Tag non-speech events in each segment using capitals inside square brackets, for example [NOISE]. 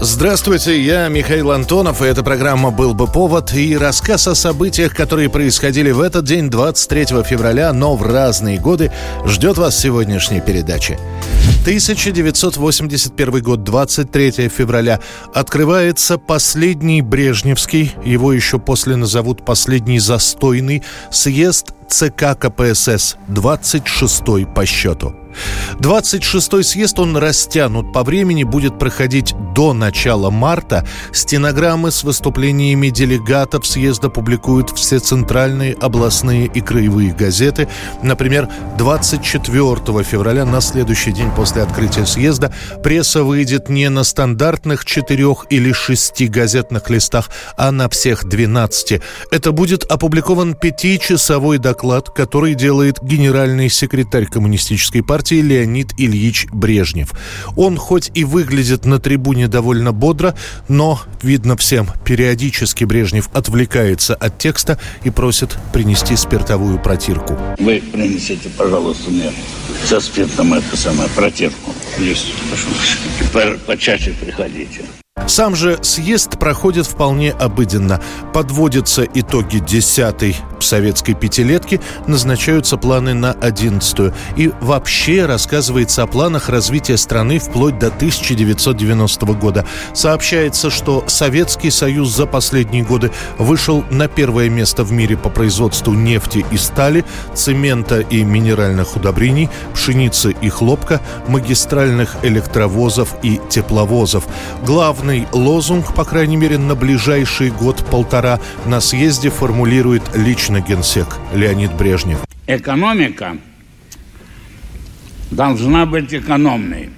Здравствуйте, я Михаил Антонов, и эта программа «Был бы повод» и рассказ о событиях, которые происходили в этот день, 23 февраля, но в разные годы, ждет вас сегодняшняя передача. 1981 год, 23 февраля. Открывается последний Брежневский, его еще после назовут последний застойный, съезд ЦК КПСС, 26 по счету. 26-й съезд, он растянут по времени, будет проходить до начала марта. Стенограммы с выступлениями делегатов съезда публикуют все центральные, областные и краевые газеты. Например, 24 февраля, на следующий день после открытия съезда, пресса выйдет не на стандартных четырех или шести газетных листах, а на всех 12. Это будет опубликован пятичасовой доклад, который делает генеральный секретарь Коммунистической партии партии Леонид Ильич Брежнев. Он хоть и выглядит на трибуне довольно бодро, но, видно всем, периодически Брежнев отвлекается от текста и просит принести спиртовую протирку. Вы принесите, пожалуйста, мне со спиртом это самое протирку. Есть. Прошу. Почаще приходите. Сам же съезд проходит вполне обыденно. Подводятся итоги десятой советской пятилетки, назначаются планы на одиннадцатую. И вообще рассказывается о планах развития страны вплоть до 1990 года. Сообщается, что Советский Союз за последние годы вышел на первое место в мире по производству нефти и стали, цемента и минеральных удобрений, пшеницы и хлопка, магистральных электровозов и тепловозов. Главный лозунг, по крайней мере, на ближайший год-полтора на съезде формулирует лично генсек Леонид Брежнев. Экономика должна быть экономной.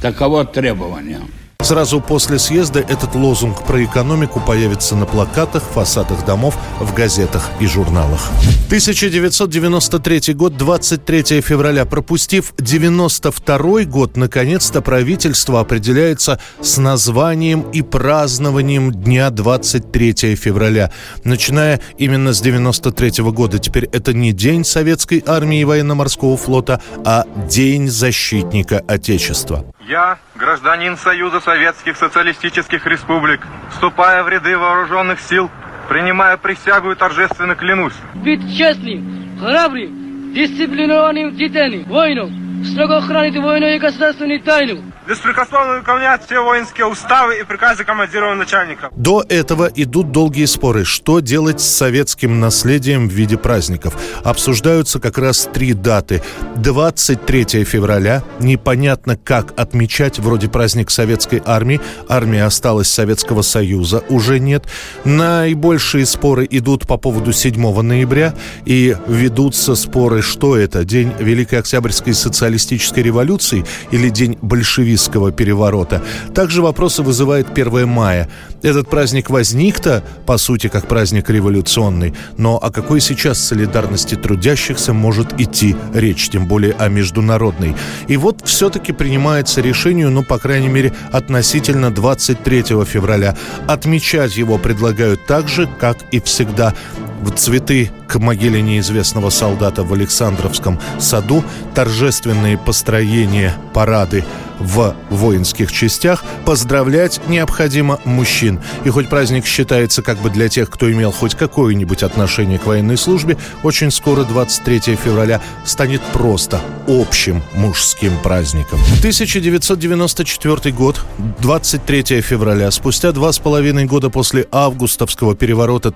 Таково требование. Сразу после съезда этот лозунг про экономику появится на плакатах, фасадах домов, в газетах и журналах. 1993 год, 23 февраля. Пропустив 92 год, наконец-то правительство определяется с названием и празднованием Дня 23 февраля. Начиная именно с 93 года. Теперь это не День Советской армии и военно-морского флота, а День защитника Отечества. Я, гражданин Союза Советских Социалистических Республик, вступая в ряды вооруженных сил, принимая присягу и торжественно клянусь. Быть честным, храбрым, дисциплинированным детям, воином, строго хранить войну и государственную тайну, беспрекословно выполнять все воинские уставы и приказы командиров начальника. До этого идут долгие споры, что делать с советским наследием в виде праздников. Обсуждаются как раз три даты. 23 февраля, непонятно как отмечать, вроде праздник советской армии, армия осталась Советского Союза, уже нет. Наибольшие споры идут по поводу 7 ноября и ведутся споры, что это, день Великой Октябрьской социалистической революции или день большевизма большевистского переворота. Также вопросы вызывает 1 мая. Этот праздник возник-то, по сути, как праздник революционный, но о какой сейчас солидарности трудящихся может идти речь, тем более о международной. И вот все-таки принимается решение, ну, по крайней мере, относительно 23 февраля. Отмечать его предлагают так же, как и всегда в цветы к могиле неизвестного солдата в Александровском саду, торжественные построения, парады в воинских частях, поздравлять необходимо мужчин. И хоть праздник считается как бы для тех, кто имел хоть какое-нибудь отношение к военной службе, очень скоро 23 февраля станет просто общим мужским праздником. 1994 год, 23 февраля, спустя два с половиной года после августовского переворота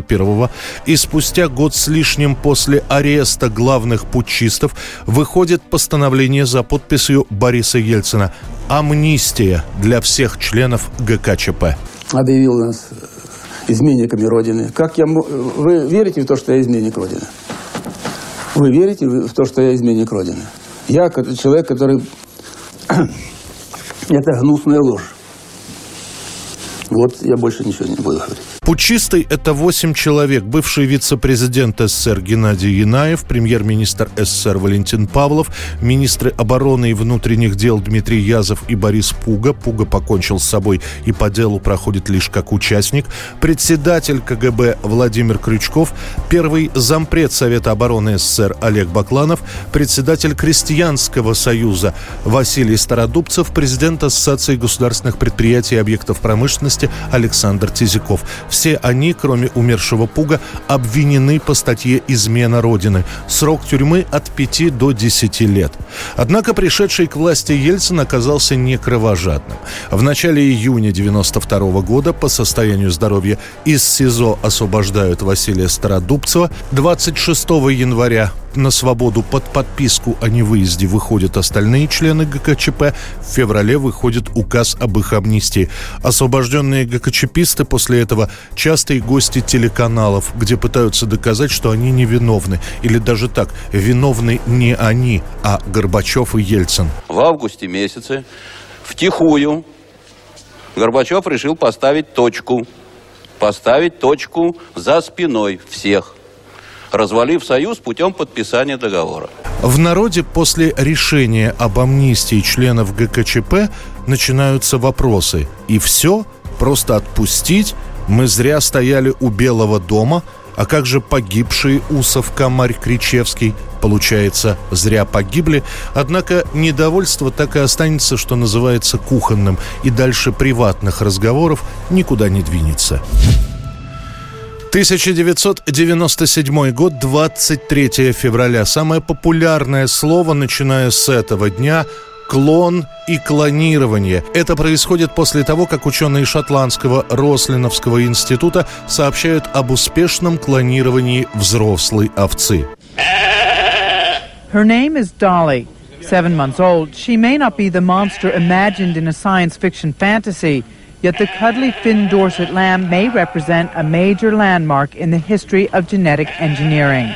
1991 и спустя год с лишним после ареста главных путчистов выходит постановление за подписью Бориса Ельцина «Амнистия для всех членов ГКЧП». Объявил нас э, изменниками Родины. Как я... Вы верите в то, что я изменник Родины? Вы верите в то, что я изменник Родины? Я человек, который... [CLEARS THROAT] Это гнусная ложь. Вот я больше ничего не буду говорить. Путчисты – это восемь человек. Бывший вице-президент СССР Геннадий Янаев, премьер-министр СССР Валентин Павлов, министры обороны и внутренних дел Дмитрий Язов и Борис Пуга. Пуга покончил с собой и по делу проходит лишь как участник. Председатель КГБ Владимир Крючков, первый зампред Совета обороны СССР Олег Бакланов, председатель Крестьянского союза Василий Стародубцев, президент Ассоциации государственных предприятий и объектов промышленности Александр Тизиков. Все они, кроме умершего Пуга, обвинены по статье «Измена Родины». Срок тюрьмы от 5 до 10 лет. Однако пришедший к власти Ельцин оказался не кровожадным. В начале июня 92 года по состоянию здоровья из СИЗО освобождают Василия Стародубцева. 26 января на свободу под подписку о невыезде выходят остальные члены ГКЧП. В феврале выходит указ об их амнистии. Освобожденные ГКЧПисты после этого частые гости телеканалов, где пытаются доказать, что они невиновны. Или даже так, виновны не они, а Горбачев и Ельцин. В августе месяце втихую Горбачев решил поставить точку. Поставить точку за спиной всех развалив союз путем подписания договора. В народе после решения об амнистии членов ГКЧП начинаются вопросы. И все? Просто отпустить? Мы зря стояли у Белого дома? А как же погибшие Усов, Камарь, Кричевский? Получается, зря погибли. Однако недовольство так и останется, что называется, кухонным. И дальше приватных разговоров никуда не двинется. 1997 год, 23 февраля. Самое популярное слово, начиная с этого дня, клон и клонирование. Это происходит после того, как ученые шотландского Рослиновского института сообщают об успешном клонировании взрослой овцы. Her name is Dolly. Seven months old, she may not be the monster imagined in a science fiction fantasy – Yet the cuddly Finn Dorset lamb may represent a major landmark in the history of genetic engineering.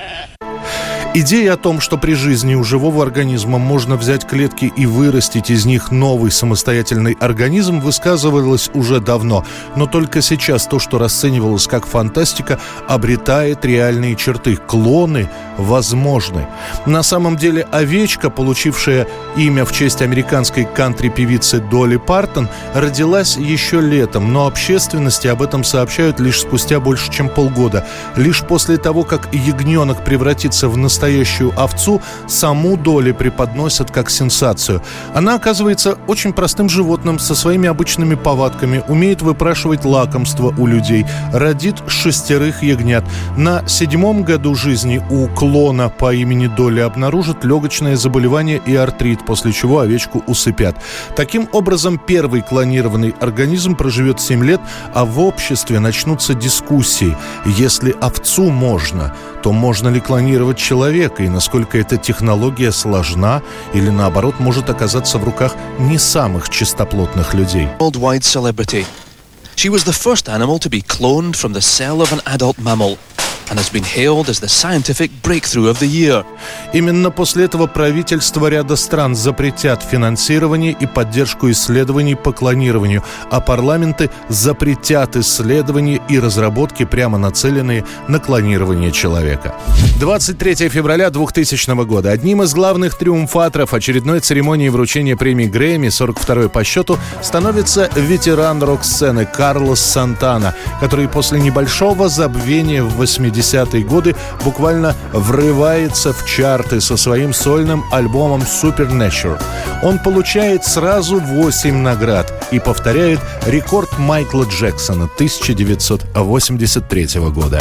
Идея о том, что при жизни у живого организма можно взять клетки и вырастить из них новый самостоятельный организм, высказывалась уже давно. Но только сейчас то, что расценивалось как фантастика, обретает реальные черты. Клоны возможны. На самом деле овечка, получившая имя в честь американской кантри-певицы Долли Партон, родилась еще летом, но общественности об этом сообщают лишь спустя больше, чем полгода. Лишь после того, как ягненок превратится в настоящий настоящую овцу, саму Доли преподносят как сенсацию. Она оказывается очень простым животным со своими обычными повадками, умеет выпрашивать лакомство у людей, родит шестерых ягнят. На седьмом году жизни у клона по имени Доли обнаружат легочное заболевание и артрит, после чего овечку усыпят. Таким образом, первый клонированный организм проживет 7 лет, а в обществе начнутся дискуссии. Если овцу можно, то можно ли клонировать человека и насколько эта технология сложна или наоборот может оказаться в руках не самых чистоплотных людей. She was the first animal to be cloned from the cell of an adult mammal Именно после этого правительства ряда стран запретят финансирование и поддержку исследований по клонированию, а парламенты запретят исследования и разработки, прямо нацеленные на клонирование человека. 23 февраля 2000 года. Одним из главных триумфаторов очередной церемонии вручения премии Грэмми, 42 по счету, становится ветеран рок-сцены Карлос Сантана, который после небольшого забвения в 80 80-е годы буквально врывается в чарты со своим сольным альбомом Supernatural. Он получает сразу 8 наград и повторяет рекорд Майкла Джексона 1983 года.